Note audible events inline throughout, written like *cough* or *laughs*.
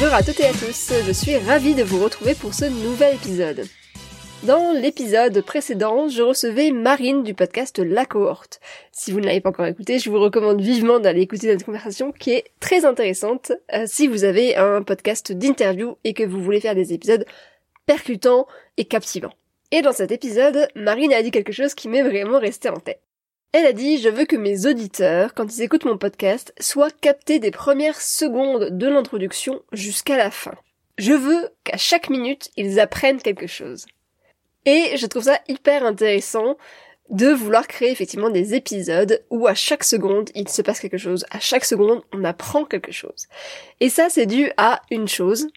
Bonjour à toutes et à tous, je suis ravie de vous retrouver pour ce nouvel épisode. Dans l'épisode précédent, je recevais Marine du podcast La Cohorte. Si vous ne l'avez pas encore écouté, je vous recommande vivement d'aller écouter cette conversation qui est très intéressante euh, si vous avez un podcast d'interview et que vous voulez faire des épisodes percutants et captivants. Et dans cet épisode, Marine a dit quelque chose qui m'est vraiment resté en tête. Elle a dit Je veux que mes auditeurs, quand ils écoutent mon podcast, soient captés des premières secondes de l'introduction jusqu'à la fin. Je veux qu'à chaque minute, ils apprennent quelque chose. Et je trouve ça hyper intéressant de vouloir créer effectivement des épisodes où à chaque seconde il se passe quelque chose, à chaque seconde on apprend quelque chose. Et ça c'est dû à une chose,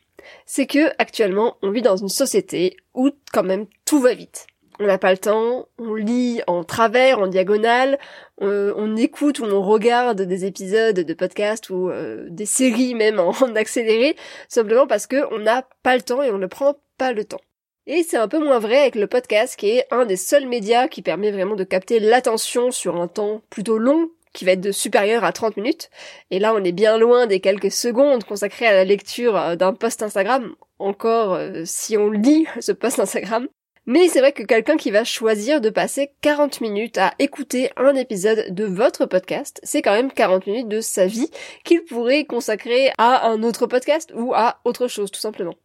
c'est que actuellement on vit dans une société où quand même tout va vite on n'a pas le temps, on lit en travers, en diagonale, on, écoute ou on regarde des épisodes de podcasts ou euh, des séries même *laughs* en, accéléré, simplement parce que on n'a pas le temps et on ne prend pas le temps. Et c'est un peu moins vrai avec le podcast qui est un des seuls médias qui permet vraiment de capter l'attention sur un temps plutôt long qui va être de supérieur à 30 minutes. Et là, on est bien loin des quelques secondes consacrées à la lecture euh, d'un post Instagram, encore euh, si on lit ce post Instagram. Mais c'est vrai que quelqu'un qui va choisir de passer 40 minutes à écouter un épisode de votre podcast, c'est quand même 40 minutes de sa vie qu'il pourrait consacrer à un autre podcast ou à autre chose tout simplement.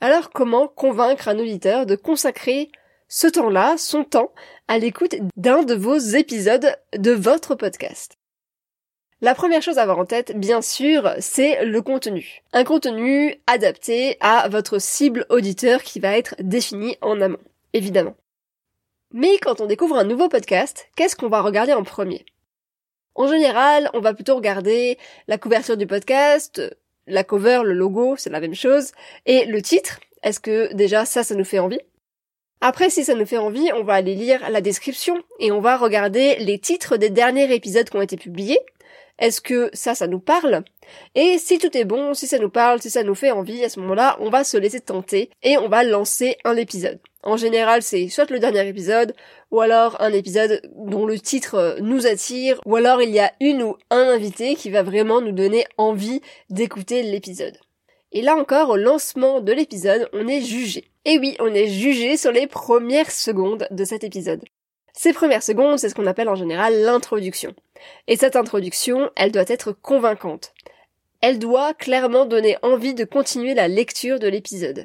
Alors comment convaincre un auditeur de consacrer ce temps-là, son temps, à l'écoute d'un de vos épisodes de votre podcast? La première chose à avoir en tête, bien sûr, c'est le contenu. Un contenu adapté à votre cible auditeur qui va être défini en amont, évidemment. Mais quand on découvre un nouveau podcast, qu'est-ce qu'on va regarder en premier? En général, on va plutôt regarder la couverture du podcast, la cover, le logo, c'est la même chose, et le titre. Est-ce que déjà ça, ça nous fait envie? Après, si ça nous fait envie, on va aller lire la description et on va regarder les titres des derniers épisodes qui ont été publiés est-ce que ça, ça nous parle? Et si tout est bon, si ça nous parle, si ça nous fait envie, à ce moment-là, on va se laisser tenter et on va lancer un épisode. En général, c'est soit le dernier épisode, ou alors un épisode dont le titre euh, nous attire, ou alors il y a une ou un invité qui va vraiment nous donner envie d'écouter l'épisode. Et là encore, au lancement de l'épisode, on est jugé. Et oui, on est jugé sur les premières secondes de cet épisode. Ces premières secondes, c'est ce qu'on appelle en général l'introduction. Et cette introduction, elle doit être convaincante. Elle doit clairement donner envie de continuer la lecture de l'épisode.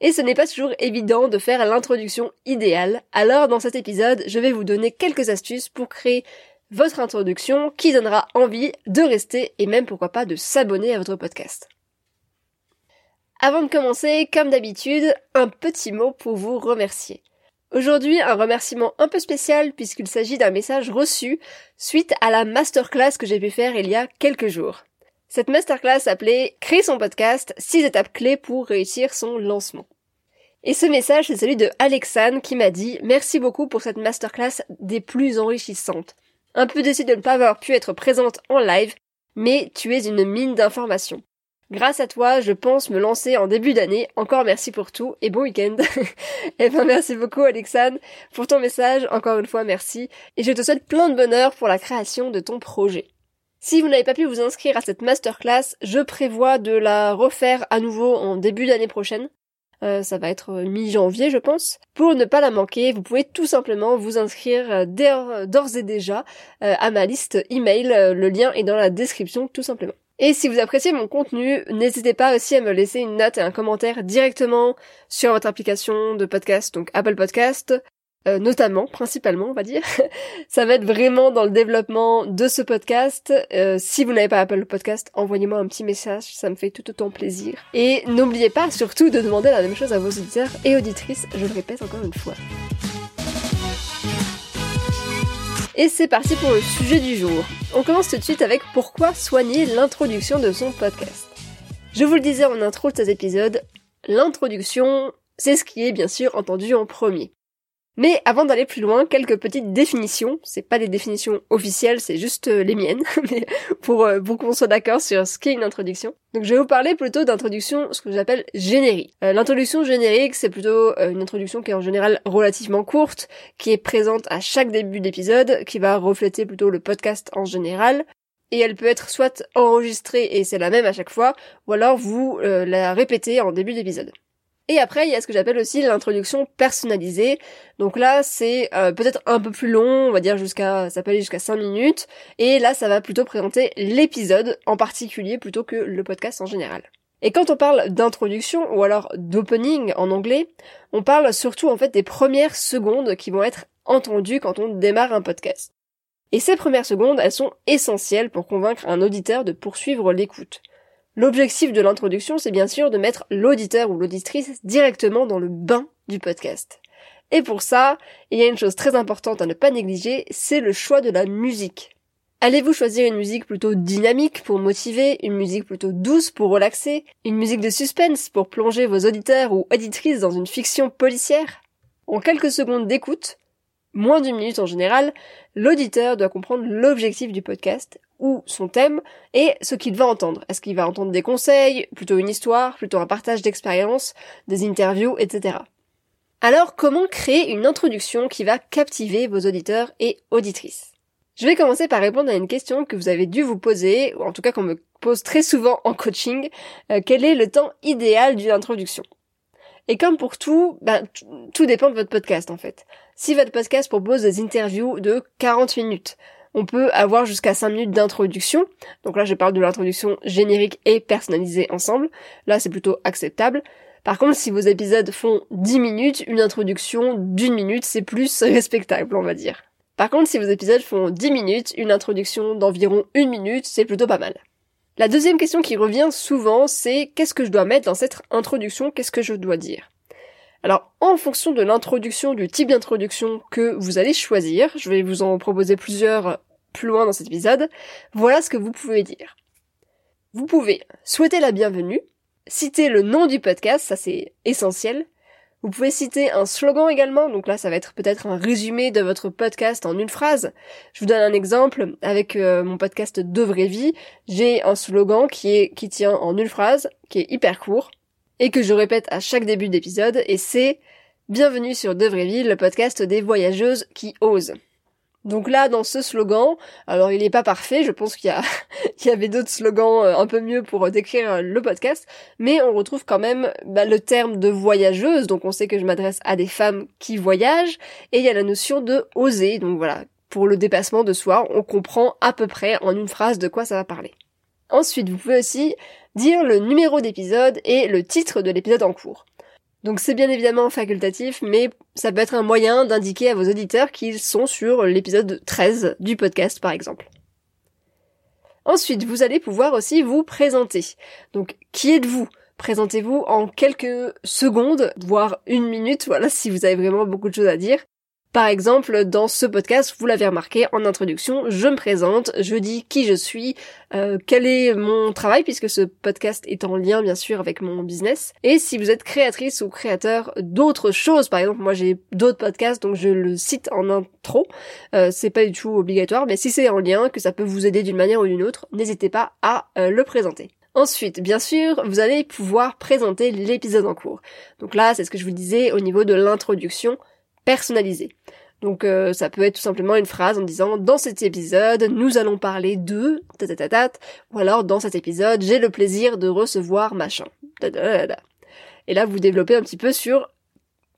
Et ce n'est pas toujours évident de faire l'introduction idéale, alors dans cet épisode, je vais vous donner quelques astuces pour créer votre introduction qui donnera envie de rester et même pourquoi pas de s'abonner à votre podcast. Avant de commencer, comme d'habitude, un petit mot pour vous remercier. Aujourd'hui, un remerciement un peu spécial puisqu'il s'agit d'un message reçu suite à la masterclass que j'ai pu faire il y a quelques jours. Cette masterclass s'appelait Créer son podcast, 6 étapes clés pour réussir son lancement. Et ce message, c'est celui de Alexane qui m'a dit merci beaucoup pour cette masterclass des plus enrichissantes. Un peu déçu de ne pas avoir pu être présente en live, mais tu es une mine d'informations. Grâce à toi, je pense me lancer en début d'année. Encore merci pour tout et bon week-end. *laughs* eh ben, merci beaucoup, Alexandre, pour ton message. Encore une fois, merci. Et je te souhaite plein de bonheur pour la création de ton projet. Si vous n'avez pas pu vous inscrire à cette masterclass, je prévois de la refaire à nouveau en début d'année prochaine. Euh, ça va être mi-janvier, je pense. Pour ne pas la manquer, vous pouvez tout simplement vous inscrire euh, d'ores et déjà euh, à ma liste email. Le lien est dans la description, tout simplement. Et si vous appréciez mon contenu, n'hésitez pas aussi à me laisser une note et un commentaire directement sur votre application de podcast, donc Apple Podcast, euh, notamment, principalement, on va dire. *laughs* ça va être vraiment dans le développement de ce podcast. Euh, si vous n'avez pas Apple Podcast, envoyez-moi un petit message, ça me fait tout autant plaisir. Et n'oubliez pas surtout de demander la même chose à vos auditeurs et auditrices, je le répète encore une fois. Et c'est parti pour le sujet du jour. On commence tout de suite avec pourquoi soigner l'introduction de son podcast. Je vous le disais en intro de cet épisode, l'introduction, c'est ce qui est bien sûr entendu en premier. Mais avant d'aller plus loin, quelques petites définitions. C'est pas des définitions officielles, c'est juste euh, les miennes, *laughs* mais pour, euh, pour qu'on soit d'accord sur ce qu'est une introduction. Donc je vais vous parler plutôt d'introduction, ce que j'appelle générique. Euh, l'introduction générique, c'est plutôt une introduction qui est en général relativement courte, qui est présente à chaque début d'épisode, qui va refléter plutôt le podcast en général, et elle peut être soit enregistrée et c'est la même à chaque fois, ou alors vous la répétez en début d'épisode. Et après, il y a ce que j'appelle aussi l'introduction personnalisée. Donc là, c'est euh, peut-être un peu plus long, on va dire jusqu'à, ça peut aller jusqu'à 5 minutes. Et là, ça va plutôt présenter l'épisode en particulier plutôt que le podcast en général. Et quand on parle d'introduction ou alors d'opening en anglais, on parle surtout en fait des premières secondes qui vont être entendues quand on démarre un podcast. Et ces premières secondes, elles sont essentielles pour convaincre un auditeur de poursuivre l'écoute. L'objectif de l'introduction, c'est bien sûr de mettre l'auditeur ou l'auditrice directement dans le bain du podcast. Et pour ça, il y a une chose très importante à ne pas négliger, c'est le choix de la musique. Allez-vous choisir une musique plutôt dynamique pour motiver, une musique plutôt douce pour relaxer, une musique de suspense pour plonger vos auditeurs ou auditrices dans une fiction policière? En quelques secondes d'écoute, moins d'une minute en général, l'auditeur doit comprendre l'objectif du podcast ou son thème et ce qu'il va entendre. Est-ce qu'il va entendre des conseils, plutôt une histoire, plutôt un partage d'expériences, des interviews, etc. Alors comment créer une introduction qui va captiver vos auditeurs et auditrices? Je vais commencer par répondre à une question que vous avez dû vous poser, ou en tout cas qu'on me pose très souvent en coaching. Euh, quel est le temps idéal d'une introduction? Et comme pour tout, ben, tout dépend de votre podcast en fait. Si votre podcast propose des interviews de 40 minutes, on peut avoir jusqu'à 5 minutes d'introduction. Donc là, je parle de l'introduction générique et personnalisée ensemble. Là, c'est plutôt acceptable. Par contre, si vos épisodes font 10 minutes, une introduction d'une minute, c'est plus *laughs* respectable, on va dire. Par contre, si vos épisodes font 10 minutes, une introduction d'environ une minute, c'est plutôt pas mal. La deuxième question qui revient souvent, c'est qu'est-ce que je dois mettre dans cette introduction, qu'est-ce que je dois dire? Alors, en fonction de l'introduction, du type d'introduction que vous allez choisir, je vais vous en proposer plusieurs plus loin dans cet épisode, voilà ce que vous pouvez dire. Vous pouvez souhaiter la bienvenue, citer le nom du podcast, ça c'est essentiel. Vous pouvez citer un slogan également, donc là ça va être peut-être un résumé de votre podcast en une phrase. Je vous donne un exemple avec euh, mon podcast De vraie vie, j'ai un slogan qui est qui tient en une phrase, qui est hyper court et que je répète à chaque début d'épisode et c'est Bienvenue sur De vraie vie, le podcast des voyageuses qui osent. Donc là, dans ce slogan, alors il n'est pas parfait, je pense qu'il y, a, *laughs* il y avait d'autres slogans euh, un peu mieux pour décrire euh, le podcast, mais on retrouve quand même bah, le terme de voyageuse, donc on sait que je m'adresse à des femmes qui voyagent, et il y a la notion de oser, donc voilà, pour le dépassement de soi, on comprend à peu près en une phrase de quoi ça va parler. Ensuite, vous pouvez aussi dire le numéro d'épisode et le titre de l'épisode en cours. Donc c'est bien évidemment facultatif, mais ça peut être un moyen d'indiquer à vos auditeurs qu'ils sont sur l'épisode 13 du podcast par exemple. Ensuite, vous allez pouvoir aussi vous présenter. Donc, qui êtes-vous? Présentez-vous en quelques secondes, voire une minute, voilà, si vous avez vraiment beaucoup de choses à dire. Par exemple, dans ce podcast, vous l'avez remarqué en introduction, je me présente, je dis qui je suis, euh, quel est mon travail, puisque ce podcast est en lien bien sûr avec mon business. Et si vous êtes créatrice ou créateur d'autres choses, par exemple, moi j'ai d'autres podcasts, donc je le cite en intro, euh, c'est pas du tout obligatoire, mais si c'est en lien, que ça peut vous aider d'une manière ou d'une autre, n'hésitez pas à euh, le présenter. Ensuite, bien sûr, vous allez pouvoir présenter l'épisode en cours. Donc là, c'est ce que je vous disais au niveau de l'introduction personnalisé. Donc euh, ça peut être tout simplement une phrase en disant dans cet épisode nous allons parler de ta ou alors dans cet épisode j'ai le plaisir de recevoir machin. Et là vous développez un petit peu sur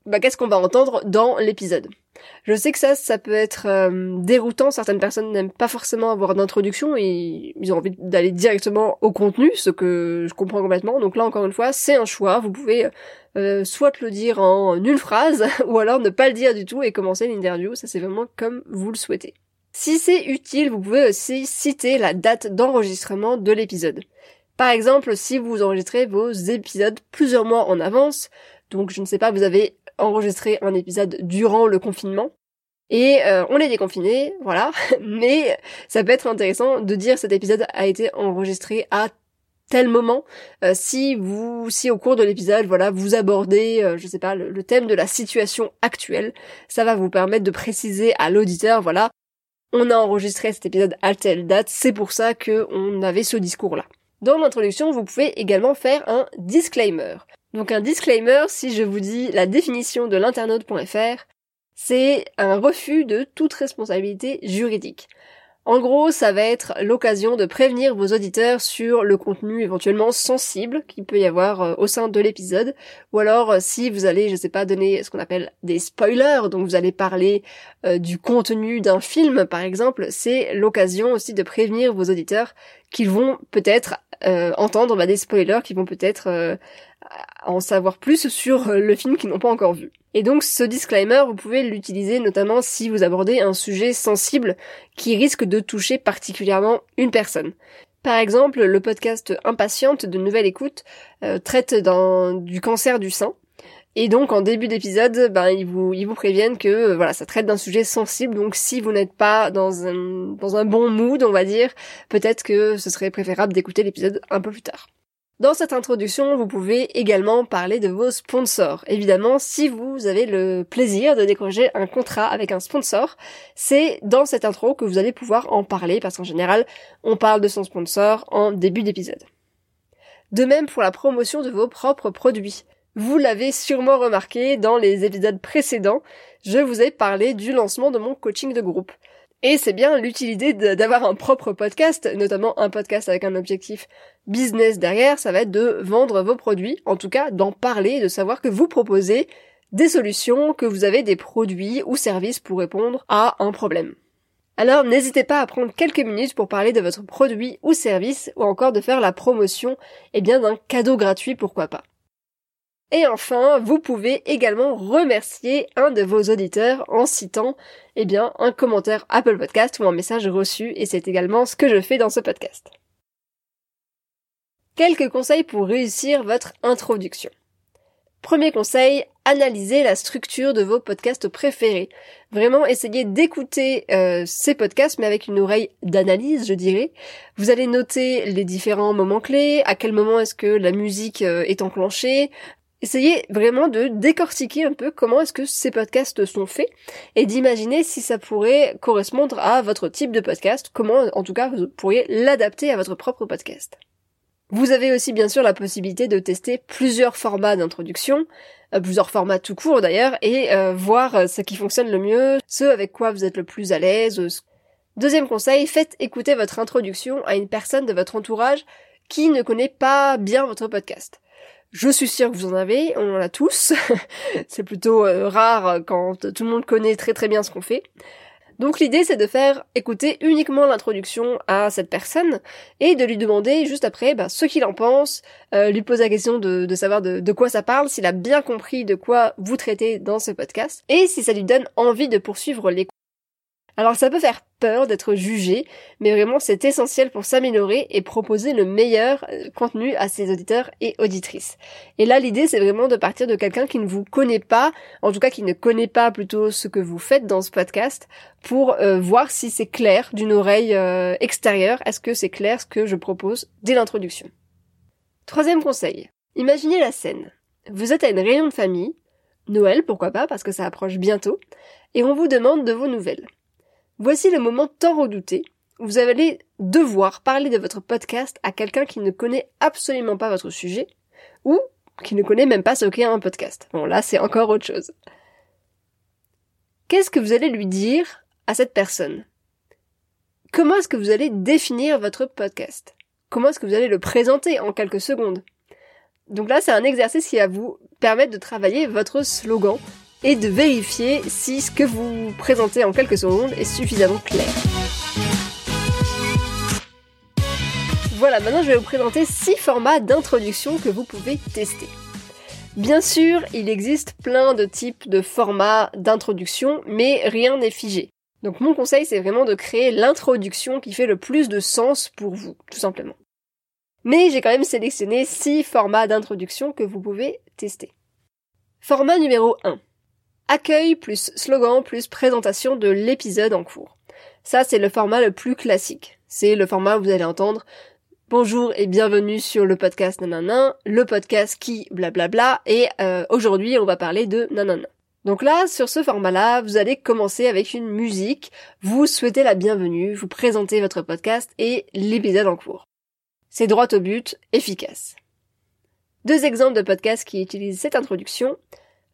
bah, qu'est-ce qu'on va entendre dans l'épisode. Je sais que ça, ça peut être euh, déroutant. Certaines personnes n'aiment pas forcément avoir d'introduction et ils ont envie d'aller directement au contenu, ce que je comprends complètement. Donc là, encore une fois, c'est un choix. Vous pouvez euh, soit le dire en une phrase, *laughs* ou alors ne pas le dire du tout et commencer l'interview. Ça, c'est vraiment comme vous le souhaitez. Si c'est utile, vous pouvez aussi citer la date d'enregistrement de l'épisode. Par exemple, si vous enregistrez vos épisodes plusieurs mois en avance, donc je ne sais pas, vous avez enregistré un épisode durant le confinement, et euh, on est déconfiné, voilà, *laughs* mais ça peut être intéressant de dire cet épisode a été enregistré à tel moment. Euh, si vous, si au cours de l'épisode, voilà, vous abordez, euh, je sais pas, le, thème de la situation actuelle, ça va vous permettre de préciser à l'auditeur, voilà, on a enregistré cet épisode à telle date, c'est pour ça que on avait ce discours-là. Dans l'introduction, vous pouvez également faire un disclaimer. Donc un disclaimer, si je vous dis la définition de l'internaute.fr, c'est un refus de toute responsabilité juridique. En gros, ça va être l'occasion de prévenir vos auditeurs sur le contenu éventuellement sensible qu'il peut y avoir euh, au sein de l'épisode, ou alors euh, si vous allez, je sais pas, donner ce qu'on appelle des spoilers, donc vous allez parler euh, du contenu d'un film par exemple, c'est l'occasion aussi de prévenir vos auditeurs qu'ils vont peut-être entendre bah, des spoilers, qui vont peut-être en savoir plus sur le film qu'ils n'ont pas encore vu. Et donc ce disclaimer, vous pouvez l'utiliser notamment si vous abordez un sujet sensible qui risque de toucher particulièrement une personne. Par exemple, le podcast Impatiente de Nouvelle Écoute euh, traite du cancer du sein. Et donc en début d'épisode, ben, ils, vous, ils vous préviennent que euh, voilà, ça traite d'un sujet sensible, donc si vous n'êtes pas dans un, dans un bon mood, on va dire, peut-être que ce serait préférable d'écouter l'épisode un peu plus tard. Dans cette introduction, vous pouvez également parler de vos sponsors. Évidemment, si vous avez le plaisir de décrocher un contrat avec un sponsor, c'est dans cette intro que vous allez pouvoir en parler parce qu'en général, on parle de son sponsor en début d'épisode. De même pour la promotion de vos propres produits. Vous l'avez sûrement remarqué dans les épisodes précédents, je vous ai parlé du lancement de mon coaching de groupe. Et c'est bien l'utilité d'avoir un propre podcast, notamment un podcast avec un objectif business derrière, ça va être de vendre vos produits, en tout cas d'en parler, de savoir que vous proposez des solutions, que vous avez des produits ou services pour répondre à un problème. Alors n'hésitez pas à prendre quelques minutes pour parler de votre produit ou service ou encore de faire la promotion eh bien d'un cadeau gratuit pourquoi pas. Et enfin, vous pouvez également remercier un de vos auditeurs en citant, eh bien, un commentaire Apple Podcast ou un message reçu, et c'est également ce que je fais dans ce podcast. Quelques conseils pour réussir votre introduction. Premier conseil, analysez la structure de vos podcasts préférés. Vraiment, essayez d'écouter euh, ces podcasts, mais avec une oreille d'analyse, je dirais. Vous allez noter les différents moments clés, à quel moment est-ce que la musique euh, est enclenchée, Essayez vraiment de décortiquer un peu comment est-ce que ces podcasts sont faits et d'imaginer si ça pourrait correspondre à votre type de podcast, comment en tout cas vous pourriez l'adapter à votre propre podcast. Vous avez aussi bien sûr la possibilité de tester plusieurs formats d'introduction, euh, plusieurs formats tout court d'ailleurs, et euh, voir euh, ce qui fonctionne le mieux, ce avec quoi vous êtes le plus à l'aise. Deuxième conseil, faites écouter votre introduction à une personne de votre entourage qui ne connaît pas bien votre podcast. Je suis sûre que vous en avez, on en a tous. *laughs* c'est plutôt euh, rare quand tout le monde connaît très très bien ce qu'on fait. Donc l'idée c'est de faire écouter uniquement l'introduction à cette personne et de lui demander juste après bah, ce qu'il en pense, euh, lui poser la question de, savoir de, de, quoi ça parle, s'il a bien compris de quoi vous traitez dans ce podcast et si ça lui donne envie de poursuivre l'écoute. Alors ça peut faire peur d'être jugé, mais vraiment c'est essentiel pour s'améliorer et proposer le meilleur euh, contenu à ses auditeurs et auditrices. Et là l'idée c'est vraiment de partir de quelqu'un qui ne vous connaît pas, en tout cas qui ne connaît pas plutôt ce que vous faites dans ce podcast, pour euh, voir si c'est clair d'une oreille euh, extérieure, est-ce que c'est clair ce que je propose dès l'introduction? Troisième conseil, imaginez la scène. Vous êtes à une réunion de famille, Noël pourquoi pas parce que ça approche bientôt, et on vous demande de vos nouvelles. Voici le moment tant redouté. Vous allez devoir parler de votre podcast à quelqu'un qui ne connaît absolument pas votre sujet ou qui ne connaît même pas ce qu'est un podcast. Bon, là, c'est encore autre chose. Qu'est-ce que vous allez lui dire à cette personne? Comment est-ce que vous allez définir votre podcast? Comment est-ce que vous allez le présenter en quelques secondes? Donc là, c'est un exercice qui va vous permettent de travailler votre slogan et de vérifier si ce que vous présentez en quelques secondes est suffisamment clair. Voilà, maintenant je vais vous présenter 6 formats d'introduction que vous pouvez tester. Bien sûr, il existe plein de types de formats d'introduction, mais rien n'est figé. Donc mon conseil, c'est vraiment de créer l'introduction qui fait le plus de sens pour vous, tout simplement. Mais j'ai quand même sélectionné 6 formats d'introduction que vous pouvez tester. Format numéro 1. Accueil plus slogan plus présentation de l'épisode en cours. Ça, c'est le format le plus classique. C'est le format où vous allez entendre Bonjour et bienvenue sur le podcast nanana, le podcast qui blablabla, et euh, aujourd'hui on va parler de nanana. Donc là, sur ce format-là, vous allez commencer avec une musique, vous souhaitez la bienvenue, vous présentez votre podcast et l'épisode en cours. C'est droit au but, efficace. Deux exemples de podcasts qui utilisent cette introduction,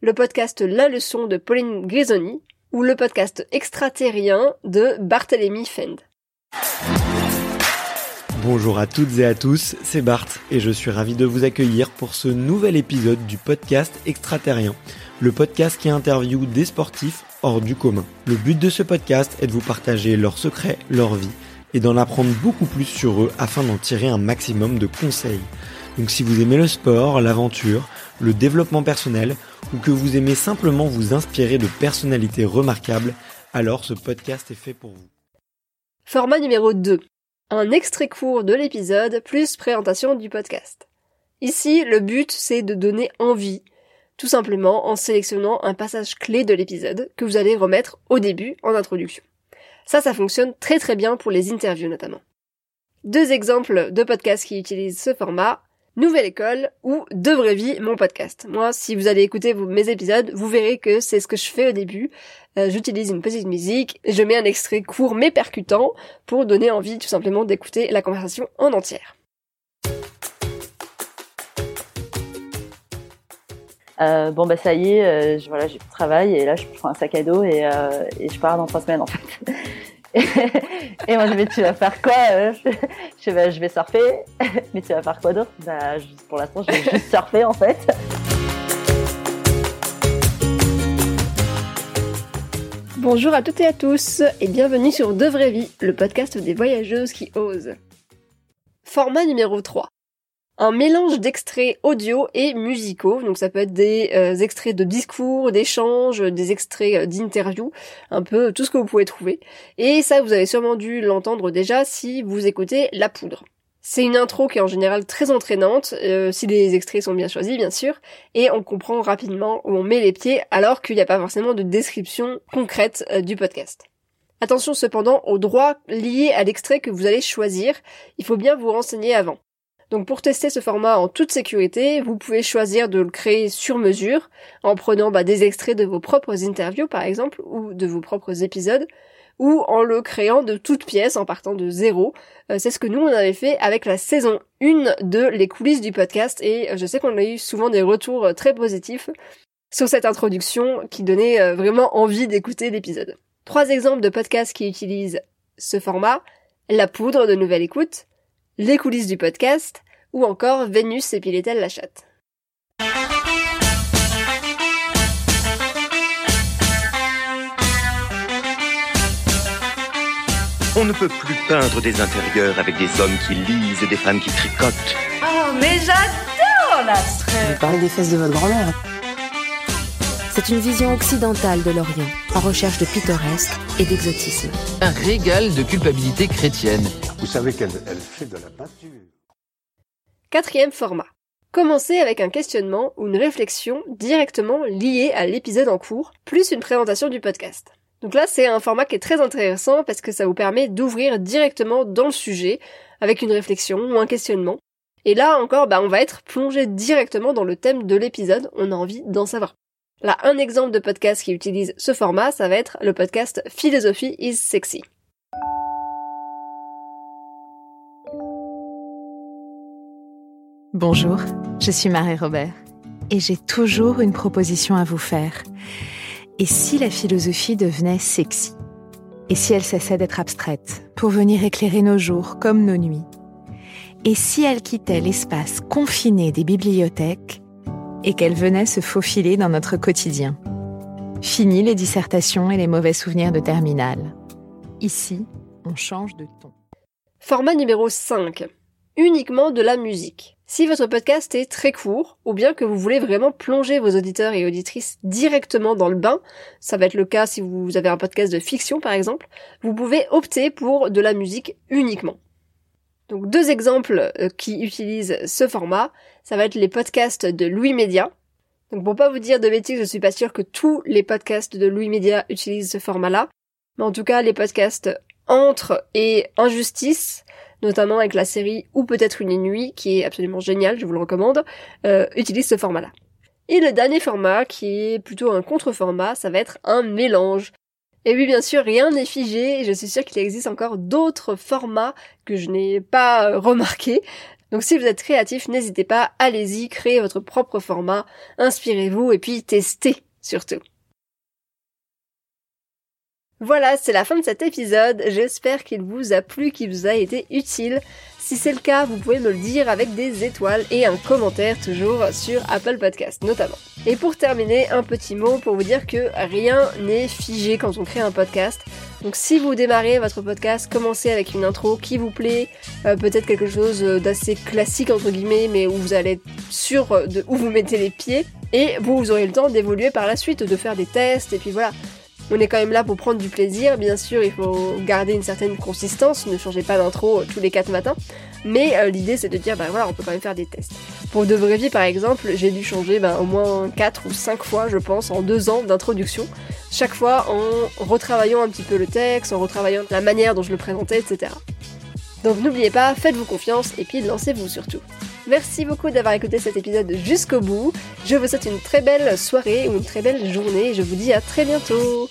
le podcast La leçon de Pauline Grisoni ou le podcast extraterrien de Barthélemy Fend. Bonjour à toutes et à tous, c'est Bart et je suis ravi de vous accueillir pour ce nouvel épisode du podcast Extraterrien, le podcast qui interviewe des sportifs hors du commun. Le but de ce podcast est de vous partager leurs secrets, leur vie et d'en apprendre beaucoup plus sur eux afin d'en tirer un maximum de conseils. Donc si vous aimez le sport, l'aventure, le développement personnel ou que vous aimez simplement vous inspirer de personnalités remarquables, alors ce podcast est fait pour vous. Format numéro 2 un extrait court de l'épisode plus présentation du podcast. Ici, le but c'est de donner envie, tout simplement en sélectionnant un passage clé de l'épisode que vous allez remettre au début en introduction. Ça, ça fonctionne très très bien pour les interviews notamment. Deux exemples de podcasts qui utilisent ce format, Nouvelle École ou De Vraie Vie, mon podcast. Moi, si vous allez écouter mes épisodes, vous verrez que c'est ce que je fais au début. Euh, j'utilise une petite musique, je mets un extrait court mais percutant pour donner envie tout simplement d'écouter la conversation en entière. Euh, bon bah ça y est, euh, voilà, de travail et là je prends un sac à dos et, et je pars dans trois semaines en fait. *laughs* et moi, je vais, tu vas faire quoi euh, *laughs* je, vais, je vais surfer. *laughs* Mais tu vas faire quoi d'autre? Bah, Pour l'instant, je vais juste surfer en fait. Bonjour à toutes et à tous et bienvenue sur De Vraie Vie, le podcast des voyageuses qui osent. Format numéro 3 un mélange d'extraits audio et musicaux. Donc ça peut être des euh, extraits de discours, d'échanges, des extraits euh, d'interviews, un peu tout ce que vous pouvez trouver. Et ça, vous avez sûrement dû l'entendre déjà si vous écoutez La Poudre. C'est une intro qui est en général très entraînante, euh, si les extraits sont bien choisis bien sûr, et on comprend rapidement où on met les pieds alors qu'il n'y a pas forcément de description concrète du podcast. Attention cependant aux droits liés à l'extrait que vous allez choisir, il faut bien vous renseigner avant. Donc pour tester ce format en toute sécurité, vous pouvez choisir de le créer sur mesure en prenant bah, des extraits de vos propres interviews par exemple ou de vos propres épisodes ou en le créant de toutes pièces en partant de zéro. Euh, c'est ce que nous on avait fait avec la saison 1 de les coulisses du podcast et euh, je sais qu'on a eu souvent des retours euh, très positifs sur cette introduction qui donnait vraiment envie d'écouter l'épisode. Trois exemples de podcasts qui utilisent ce format. La poudre de nouvelle écoute, les coulisses du podcast, ou encore Vénus épilait-elle la chatte. On ne peut plus peindre des intérieurs avec des hommes qui lisent et des femmes qui tricotent. Oh, mais j'adore l'abstrait Vous parlez des fesses de votre grand-mère. C'est une vision occidentale de l'Orient, en recherche de pittoresque et d'exotisme. Un régal de culpabilité chrétienne. Vous savez qu'elle fait de la peinture. Quatrième format. Commencez avec un questionnement ou une réflexion directement liée à l'épisode en cours, plus une présentation du podcast. Donc là, c'est un format qui est très intéressant parce que ça vous permet d'ouvrir directement dans le sujet avec une réflexion ou un questionnement. Et là encore, bah, on va être plongé directement dans le thème de l'épisode, on a envie d'en savoir. Là, un exemple de podcast qui utilise ce format, ça va être le podcast Philosophie is Sexy. Bonjour, je suis Marie Robert et j'ai toujours une proposition à vous faire. Et si la philosophie devenait sexy? Et si elle cessait d'être abstraite pour venir éclairer nos jours comme nos nuits? Et si elle quittait l'espace confiné des bibliothèques et qu'elle venait se faufiler dans notre quotidien. Fini les dissertations et les mauvais souvenirs de terminale. Ici, on change de ton. Format numéro 5. Uniquement de la musique. Si votre podcast est très court, ou bien que vous voulez vraiment plonger vos auditeurs et auditrices directement dans le bain, ça va être le cas si vous avez un podcast de fiction par exemple, vous pouvez opter pour de la musique uniquement. Donc deux exemples euh, qui utilisent ce format, ça va être les podcasts de Louis Média. Donc pour pas vous dire de bêtises, je suis pas sûre que tous les podcasts de Louis Média utilisent ce format-là, mais en tout cas les podcasts Entre et Injustice, notamment avec la série Ou peut-être une nuit, qui est absolument géniale, je vous le recommande, euh, utilisent ce format-là. Et le dernier format, qui est plutôt un contre-format, ça va être un mélange. Et oui, bien sûr, rien n'est figé, et je suis sûre qu'il existe encore d'autres formats que je n'ai pas euh, remarqués. Donc si vous êtes créatif, n'hésitez pas, allez-y, créez votre propre format, inspirez-vous, et puis testez, surtout. Voilà, c'est la fin de cet épisode. J'espère qu'il vous a plu, qu'il vous a été utile. Si c'est le cas, vous pouvez me le dire avec des étoiles et un commentaire toujours sur Apple Podcast notamment. Et pour terminer, un petit mot pour vous dire que rien n'est figé quand on crée un podcast. Donc si vous démarrez votre podcast, commencez avec une intro qui vous plaît, euh, peut-être quelque chose d'assez classique entre guillemets, mais où vous allez être sûr de où vous mettez les pieds, et vous, vous aurez le temps d'évoluer par la suite, de faire des tests, et puis voilà. On est quand même là pour prendre du plaisir, bien sûr, il faut garder une certaine consistance, ne changez pas d'intro tous les 4 matins, mais euh, l'idée c'est de dire, bah voilà, on peut quand même faire des tests. Pour De Vie par exemple, j'ai dû changer bah, au moins 4 ou 5 fois, je pense, en 2 ans d'introduction, chaque fois en retravaillant un petit peu le texte, en retravaillant la manière dont je le présentais, etc. Donc n'oubliez pas, faites-vous confiance et puis lancez-vous surtout. Merci beaucoup d'avoir écouté cet épisode jusqu'au bout. Je vous souhaite une très belle soirée ou une très belle journée et je vous dis à très bientôt.